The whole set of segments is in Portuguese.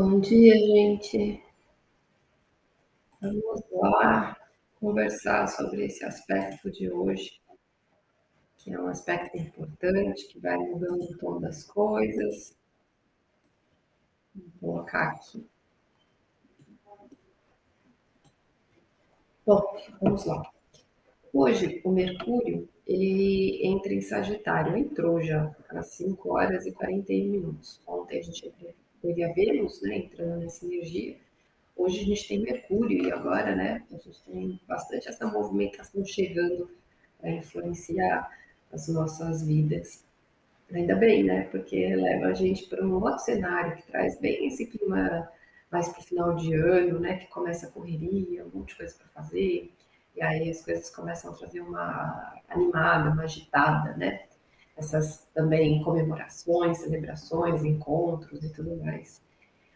Bom dia, gente. Vamos lá conversar sobre esse aspecto de hoje, que é um aspecto importante, que vai mudando o tom das coisas. Vou colocar aqui. Bom, vamos lá. Hoje, o Mercúrio, ele entra em Sagitário, entrou já às 5 horas e 41 minutos. Ontem a gente teve a Vênus, né, entrando nessa energia. Hoje a gente tem Mercúrio e agora, né, a gente tem bastante essa movimentação chegando a influenciar as nossas vidas. Ainda bem, né, porque leva a gente para um outro cenário que traz bem esse clima mais para o final de ano, né, que começa a correria, um monte de coisa para fazer, e aí as coisas começam a trazer uma animada, uma agitada, né? Essas também comemorações, celebrações, encontros e tudo mais.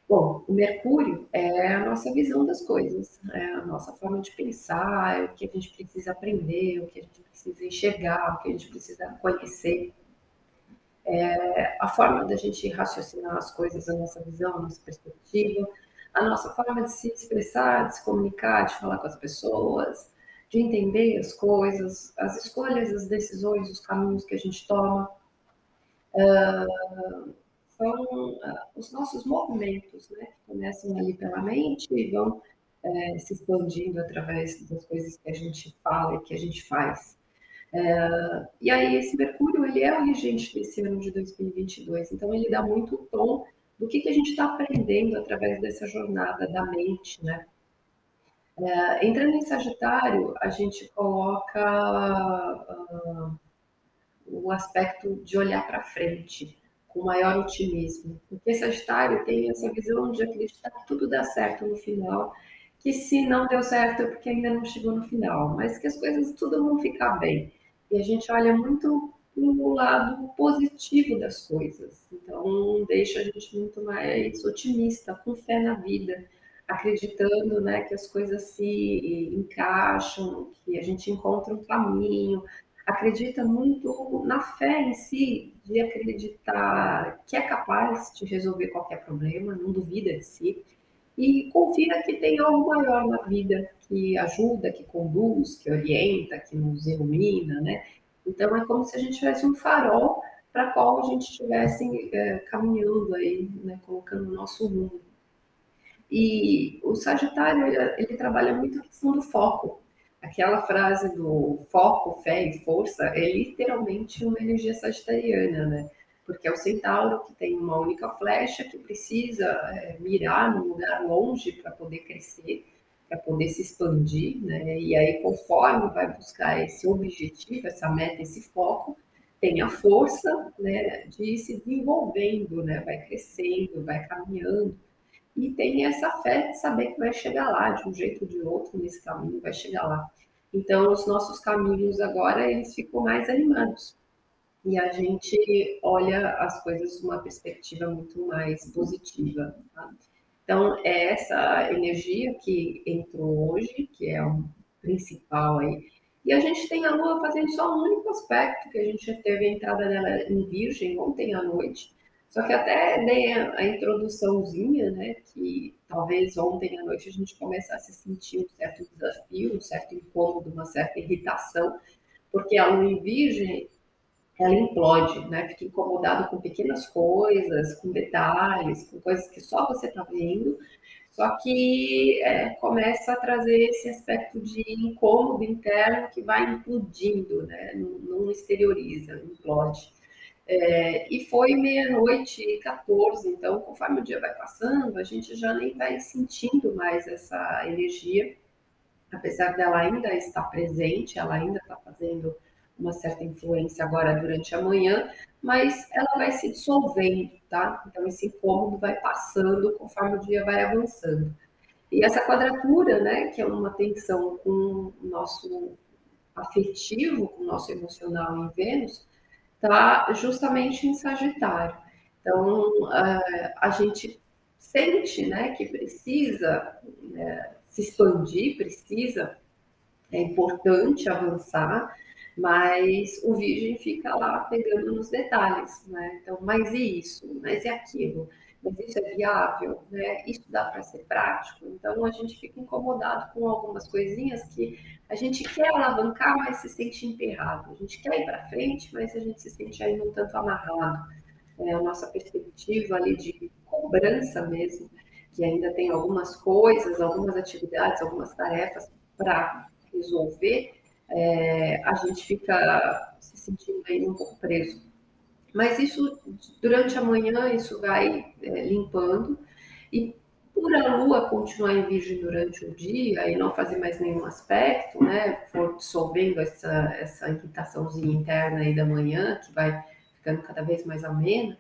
Bom, o Mercúrio é a nossa visão das coisas, é a nossa forma de pensar, é o que a gente precisa aprender, o que a gente precisa enxergar, o que a gente precisa conhecer. É a forma da gente raciocinar as coisas, a nossa visão, a nossa perspectiva, a nossa forma de se expressar, de se comunicar, de falar com as pessoas, de entender as coisas, as escolhas, as decisões, os caminhos que a gente toma. Uh, são uh, os nossos movimentos, né, que começam ali pela mente e vão uh, se expandindo através das coisas que a gente fala e que a gente faz. Uh, e aí esse Mercúrio ele é o regente desse ano de 2022, então ele dá muito tom do que, que a gente está aprendendo através dessa jornada da mente, né? É, entrando em Sagitário, a gente coloca uh, o aspecto de olhar para frente com maior otimismo, porque Sagitário tem essa visão de acreditar que tudo dá certo no final, que se não deu certo é porque ainda não chegou no final, mas que as coisas tudo vão ficar bem. E a gente olha muito no lado positivo das coisas. Então, deixa a gente muito mais otimista, com fé na vida, acreditando né, que as coisas se encaixam, que a gente encontra um caminho. Acredita muito na fé em si, de acreditar que é capaz de resolver qualquer problema, não duvida de si. E confia que tem algo maior na vida, que ajuda, que conduz, que orienta, que nos ilumina, né? Então é como se a gente tivesse um farol para qual a gente estivesse é, caminhando aí, né, colocando o nosso rumo. E o Sagitário ele, ele, trabalha muito a questão do foco. Aquela frase do foco, fé e força é literalmente uma energia sagitariana, né? Porque é o centauro que tem uma única flecha que precisa é, mirar num lugar longe para poder crescer para poder se expandir, né? E aí, conforme vai buscar esse objetivo, essa meta, esse foco, tem a força, né, de ir se desenvolvendo, né? Vai crescendo, vai caminhando. E tem essa fé de saber que vai chegar lá, de um jeito ou de outro, nesse caminho, vai chegar lá. Então, os nossos caminhos agora, eles ficam mais animados. E a gente olha as coisas de uma perspectiva muito mais positiva. Tá? Então, é essa energia que entrou hoje, que é o principal aí. E a gente tem a Lua fazendo só um único aspecto, que a gente teve a entrada dela em Virgem ontem à noite. Só que até dei a, a introduçãozinha, né, que talvez ontem à noite a gente começasse a sentir um certo desafio, um certo incômodo, uma certa irritação, porque a Lua em Virgem ela implode, né? Fica incomodado com pequenas coisas, com detalhes, com coisas que só você está vendo, só que é, começa a trazer esse aspecto de incômodo interno que vai implodindo, né? Não, não exterioriza, implode. É, e foi meia-noite e 14, então conforme o dia vai passando, a gente já nem vai sentindo mais essa energia, apesar dela ainda estar presente, ela ainda está fazendo uma certa influência agora durante a manhã, mas ela vai se dissolvendo, tá? Então esse incômodo vai passando conforme o dia vai avançando. E essa quadratura, né, que é uma tensão com o nosso afetivo, com o nosso emocional em Vênus, tá justamente em Sagitário. Então a gente sente, né, que precisa né, se expandir, precisa, é importante avançar, mas o virgem fica lá pegando nos detalhes, né? Então, mas e isso? Mas e aquilo? Mas isso é viável, né? Isso dá para ser prático. Então a gente fica incomodado com algumas coisinhas que a gente quer alavancar, mas se sente emperrado. A gente quer ir para frente, mas a gente se sente ainda um tanto amarrado. É a nossa perspectiva ali de cobrança mesmo, que ainda tem algumas coisas, algumas atividades, algumas tarefas para resolver, é, a gente fica se sentindo aí um pouco preso. Mas isso, durante a manhã, isso vai é, limpando. E por a Lua continuar em Virgem durante o dia e não fazer mais nenhum aspecto, né, for dissolvendo essa, essa irritaçãozinha interna aí da manhã, que vai ficando cada vez mais amena,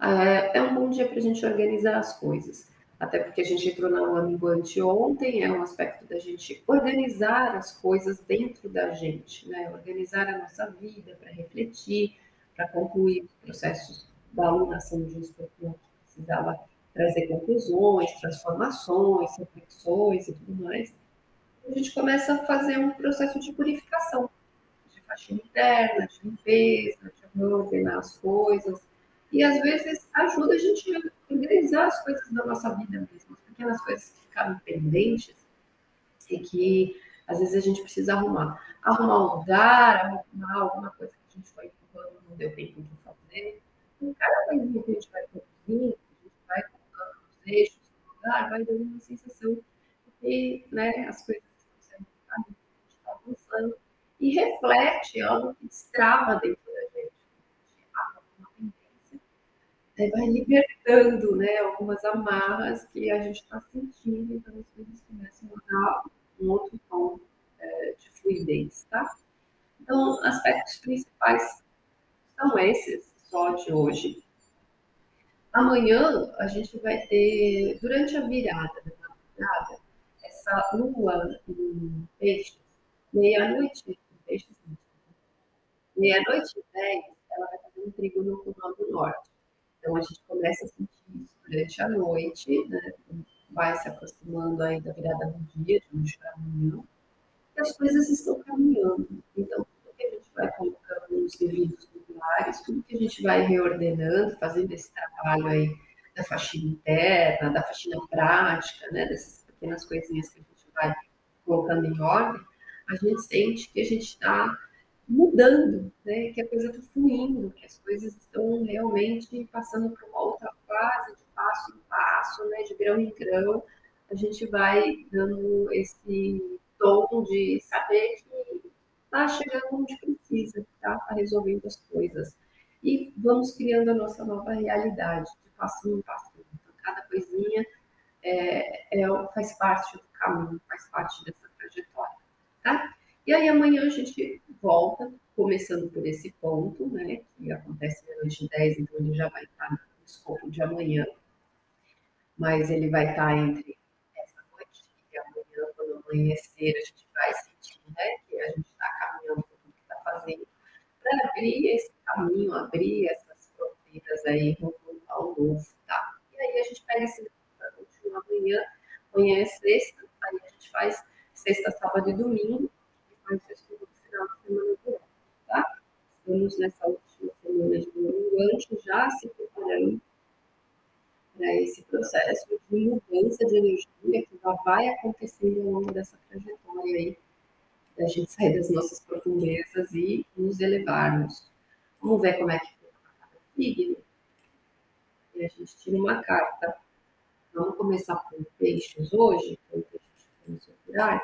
é, é um bom dia para a gente organizar as coisas. Até porque a gente entrou na lua minguante ontem, é um aspecto da gente organizar as coisas dentro da gente, né? Organizar a nossa vida para refletir, para concluir os processos da alunação de que precisava trazer conclusões, transformações, reflexões e tudo mais. A gente começa a fazer um processo de purificação, de faxina interna, de limpeza, de ordenar as coisas. E às vezes ajuda a gente a organizar as coisas da nossa vida mesmo, as pequenas coisas que ficaram pendentes e que às vezes a gente precisa arrumar. Arrumar um lugar, arrumar alguma coisa que a gente foi não deu tempo de fazer. Então, cada coisinha que a gente vai produzindo, a gente vai colocando os eixos no lugar, vai dando uma sensação de que né, as coisas estão sendo gente está avançando. E reflete algo que destrava dentro da gente. Uma tendência, aí vai libertando né, algumas amarras que a gente está sentindo, então as coisas começam a dar um outro tom é, de fluidez, tá? Então, aspectos principais são esses só de hoje. Amanhã a gente vai ter, durante a virada essa lua em peixes, meia-noite peixes, meia-noite e dez, ela vai fazer um trígono com o do norte. Então a gente começa a sentir isso durante a noite, né? vai se aproximando aí da virada do dia, de hoje para amanhã, e as coisas estão caminhando. Então, tudo que a gente vai colocando nos devidos lugares, tudo que a gente vai reordenando, fazendo esse trabalho aí da faxina interna, da faxina prática, né, dessas pequenas coisinhas que a gente vai colocando em ordem, a gente sente que a gente está mudando, né, que a coisa está fluindo, que as coisas estão realmente passando por uma outra fase, de passo em passo, né, de grão em grão, a gente vai dando esse tom de saber que está chegando onde precisa, tá? Está resolvendo as coisas. E vamos criando a nossa nova realidade, de passinho em passinho. Então, cada coisinha é, é, faz parte do caminho, faz parte dessa trajetória, tá? E aí amanhã a gente volta, começando por esse ponto, né? Que acontece na noite 10, então ele já vai estar no escopo de amanhã. Mas ele vai estar entre essa noite e amanhã, quando amanhecer, a gente vai sentir, né? Que a gente está caminhando por tudo que está fazendo, para abrir esse caminho, abrir essas fronteiras aí ao novo, tá? E aí a gente pega esse amanhã, amanhã é sexta, aí a gente faz sexta, sábado e domingo, e faz estudo no final de semana do ano, tá? Estamos nessa última semana de domingo, já se preparando para esse processo de mudança de energia que já vai acontecendo ao longo dessa trajetória aí da gente sair das nossas profundezas e nos elevarmos. Vamos ver como é que fica cada signo. E a gente tira uma carta. Vamos começar com peixes hoje, com peixes. Então,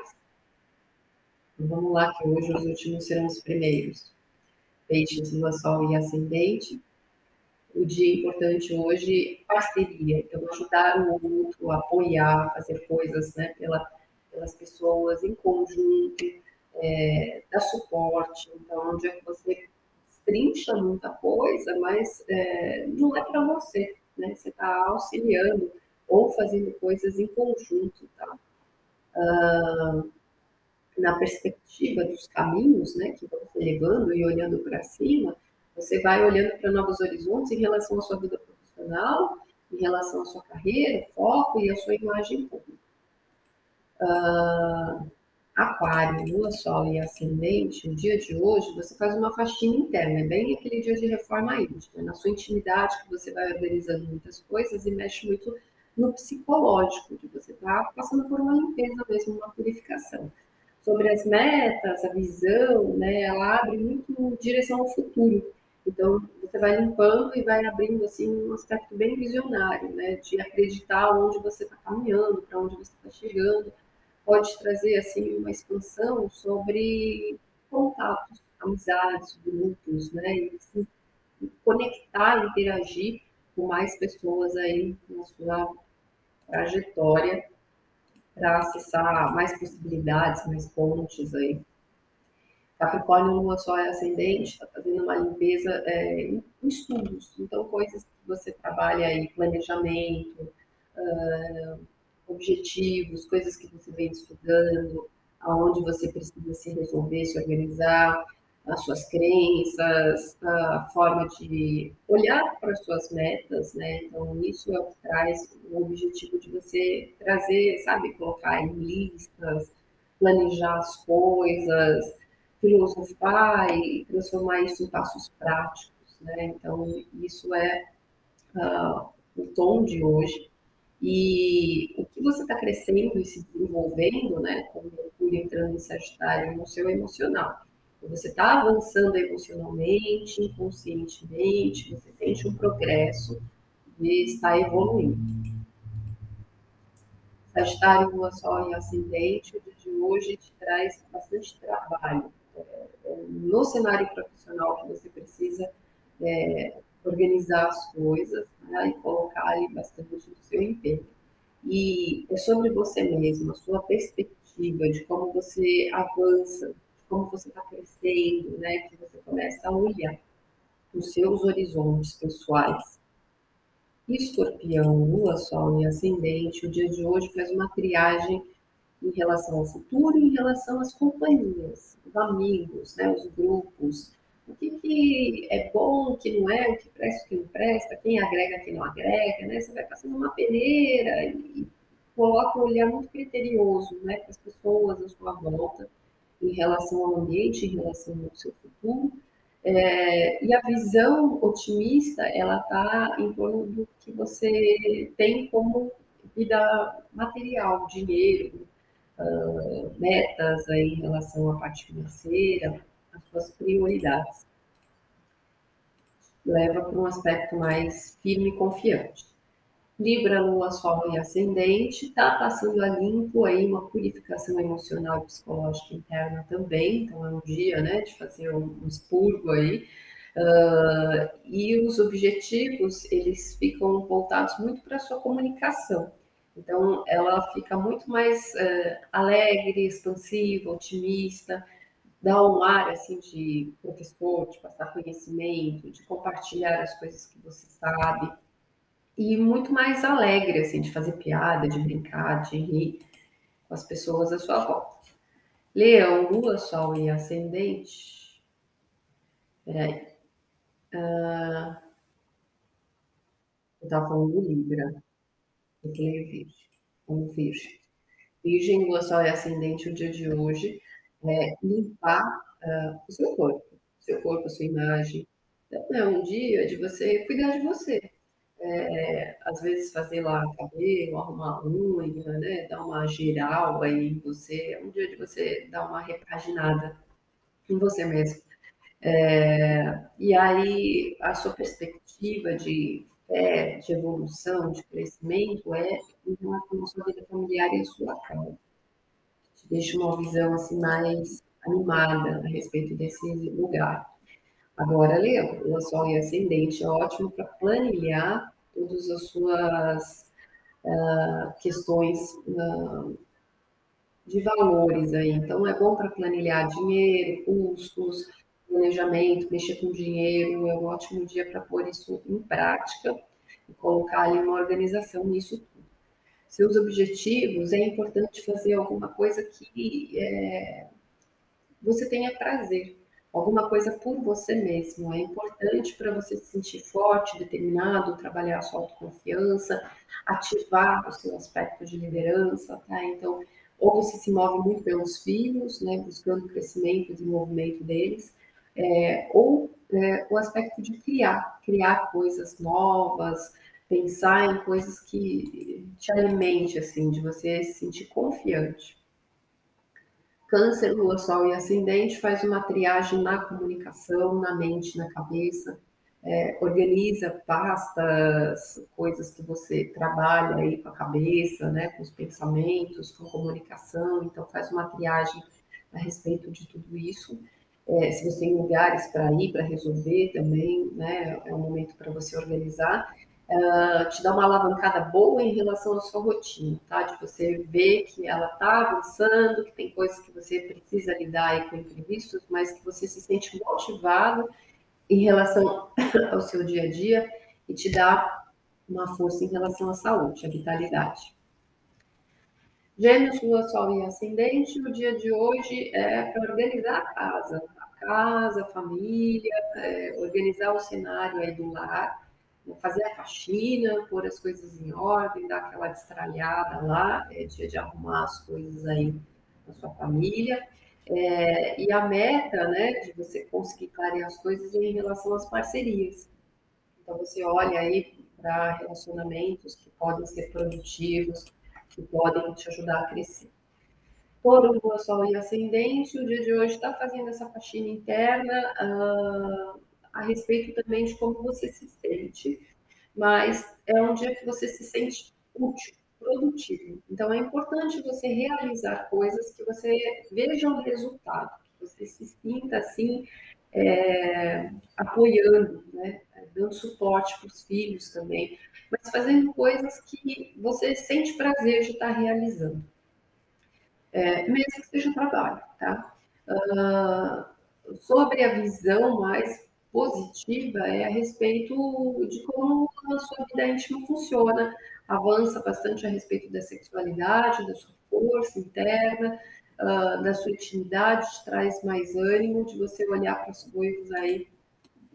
vamos lá, que hoje os últimos serão os primeiros. Peixes, lua, sol e ascendente. O dia importante hoje, parceria. Então, ajudar o outro, apoiar, fazer coisas né, pela, pelas pessoas em conjunto é, dar suporte. Então, onde é que você trincha muita coisa, mas é, não é para você, né? Você está auxiliando ou fazendo coisas em conjunto, tá? Ah, na perspectiva dos caminhos, né, que vão se levando e olhando para cima, você vai olhando para novos horizontes em relação à sua vida profissional, em relação à sua carreira, foco e à sua imagem pública. Ah, Aquário, Lua, Sol e Ascendente, no dia de hoje, você faz uma faxina interna, é bem aquele dia de reforma íntima, na sua intimidade, que você vai organizando muitas coisas e mexe muito no psicológico, de você estar tá passando por uma limpeza mesmo, uma purificação. Sobre as metas, a visão, né, ela abre muito em direção ao futuro. Então, você vai limpando e vai abrindo assim um aspecto bem visionário, né, de acreditar onde você está caminhando, para onde você está chegando, pode trazer assim uma expansão sobre contatos, amizades, grupos, né? E se conectar, interagir com mais pessoas aí na sua trajetória para acessar mais possibilidades, mais pontes aí. Capricórnio, Lua, Sol e Ascendente, está fazendo uma limpeza é, em estudos, então coisas que você trabalha aí, planejamento, uh, objetivos, coisas que você vem estudando, aonde você precisa se resolver, se organizar, as suas crenças, a forma de olhar para as suas metas, né? Então, isso é o que traz o objetivo de você trazer, sabe, colocar em listas, planejar as coisas, filosofar e transformar isso em passos práticos, né? Então, isso é uh, o tom de hoje. E o que você está crescendo e se desenvolvendo, né, com o Mercúrio entrando em Sagitário no seu emocional. Você está avançando emocionalmente, inconscientemente, você sente um progresso e está evoluindo. Sagitário, Lua, Sol e Ascendente, o dia de hoje te traz bastante trabalho. É, é, no cenário profissional que você precisa é, organizar as coisas né, e colocar ali bastante do seu empenho. E é sobre você mesmo, a sua perspectiva de como você avança, como você está crescendo, né, que você começa a olhar os seus horizontes pessoais. Escorpião, Lua, Sol e Ascendente, o dia de hoje faz uma triagem em relação ao futuro em relação às companhias, os amigos, né, os grupos, o que, que é bom, o que não é, o que presta, o que não presta, quem agrega, quem não agrega, né? Você vai passando uma peneira e coloca um olhar muito criterioso, né, para as pessoas à sua volta, em relação ao ambiente, em relação ao seu futuro. É, e a visão otimista, ela está em torno do que você tem como vida material, dinheiro, uh, metas aí em relação à parte financeira, as suas prioridades. Leva para um aspecto mais firme e confiante. Libra, Lua, Sol e Ascendente, está passando a limpo aí uma purificação emocional e psicológica interna também, então é um dia, né, de fazer um, um expurgo aí, uh, e os objetivos, eles ficam voltados muito para a sua comunicação, então ela fica muito mais uh, alegre, expansiva, otimista, dá um ar assim de professor, de passar conhecimento, de compartilhar as coisas que você sabe e muito mais alegre assim de fazer piada, de brincar, de rir com as pessoas à sua volta. Leão, Lua, Sol e Ascendente. Peraí. Uh, eu estava falando do Libra. Eu falei Virgem. Como Virgem. Virgem, Lua, Sol e Ascendente o dia de hoje é, limpar uh, o seu corpo, seu corpo, a sua imagem. Então, é um dia de você cuidar de você. É, às vezes fazer lá cabelo, arrumar unha, né? dar uma geral aí em você. É um dia de você dar uma repaginada em você mesmo. É, e aí a sua perspectiva de fé, de evolução, de crescimento é em relação à sua vida familiar e à sua casa deixa uma visão assim mais animada a respeito desse lugar. Agora, Leão, o Sol e Ascendente é ótimo para planilhar todas as suas uh, questões uh, de valores aí. Então, é bom para planilhar dinheiro, custos, planejamento, mexer com dinheiro. É um ótimo dia para pôr isso em prática e colocar ali uma organização nisso tudo seus objetivos, é importante fazer alguma coisa que é, você tenha prazer, alguma coisa por você mesmo. É importante para você se sentir forte, determinado, trabalhar a sua autoconfiança, ativar o seu aspecto de liderança, tá? Então, ou você se move muito pelos filhos, né, buscando o crescimento e desenvolvimento deles, é, ou é, o aspecto de criar, criar coisas novas, pensar em coisas que te alimente, assim, de você se sentir confiante. Câncer, Lua, Sol e Ascendente faz uma triagem na comunicação, na mente, na cabeça, é, organiza pastas, coisas que você trabalha aí com a cabeça, né, com os pensamentos, com comunicação, então faz uma triagem a respeito de tudo isso. É, se você tem lugares para ir, para resolver também, né, é um momento para você organizar. Uh, te dá uma alavancada boa em relação à sua rotina, tá? De você ver que ela está avançando, que tem coisas que você precisa lidar aí com imprevistos, mas que você se sente motivado em relação ao seu dia a dia e te dá uma força em relação à saúde, à vitalidade. Gêmeos, Lua, Sol e Ascendente, o dia de hoje é para organizar a casa, a casa, a família, é, organizar o cenário aí do lar, fazer a faxina, pôr as coisas em ordem, dar aquela destralhada lá, é dia de arrumar as coisas aí na sua família. É, e a meta, né, de você conseguir clarear as coisas é em relação às parcerias. Então, você olha aí para relacionamentos que podem ser produtivos, que podem te ajudar a crescer. Touro, Lua, Sol e Ascendente, o dia de hoje está fazendo essa faxina interna uh, a respeito também de como você se sente, mas é um dia que você se sente útil, produtivo. Então, é importante você realizar coisas que você veja o resultado, que você se sinta assim, é, apoiando, né? dando suporte para os filhos também, mas fazendo coisas que você sente prazer de estar realizando, é, mesmo que seja trabalho, tá? Uh, sobre a visão mais positiva é a respeito de como a sua vida íntima funciona, avança bastante a respeito da sexualidade, da sua força interna, uh, da sua intimidade, traz mais ânimo de você olhar para as coisas aí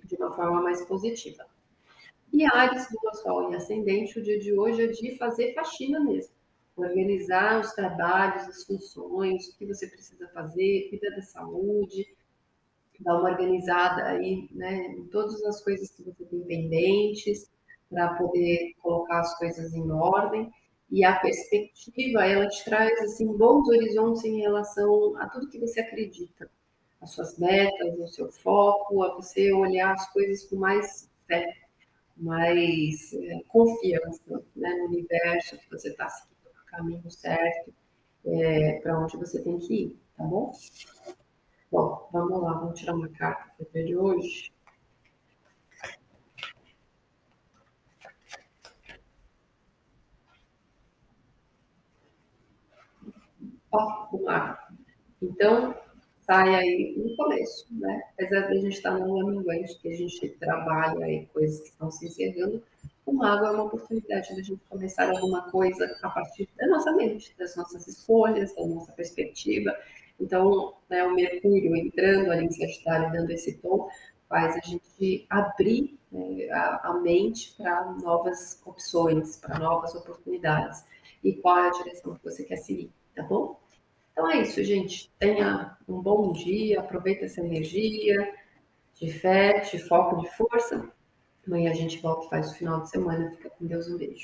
de uma forma mais positiva. E Ares, Lua, Sol e Ascendente, o dia de hoje é de fazer faxina mesmo. Organizar os trabalhos, as funções, o que você precisa fazer, cuidar da saúde, dar uma organizada aí, né, em todas as coisas que você tem pendentes, para poder colocar as coisas em ordem. E a perspectiva, ela te traz assim bons horizontes em relação a tudo que você acredita, as suas metas, o seu foco, a você olhar as coisas com mais fé, mais é, confiança né, no universo, que você está seguindo o caminho certo, é, para onde você tem que ir, tá bom? Bom, vamos lá, vamos tirar uma carta para dia de hoje. Ó, o mar. Então, sai aí no começo, né? Apesar de a gente estar no ano minguante, que a gente trabalha aí coisas que estão se encerrando, o mago é uma oportunidade de a gente começar alguma coisa a partir da nossa mente, das nossas escolhas, da nossa perspectiva, então, né, o Mercúrio entrando ali em Sagitário, dando esse tom, faz a gente abrir né, a, a, mente para novas opções, para novas oportunidades. E qual é a direção que você quer seguir, tá bom? Então é isso, gente. Tenha um bom dia, aproveita essa energia de fé, de foco, de força. Amanhã a gente volta e faz o final de semana. Fica com Deus, um beijo.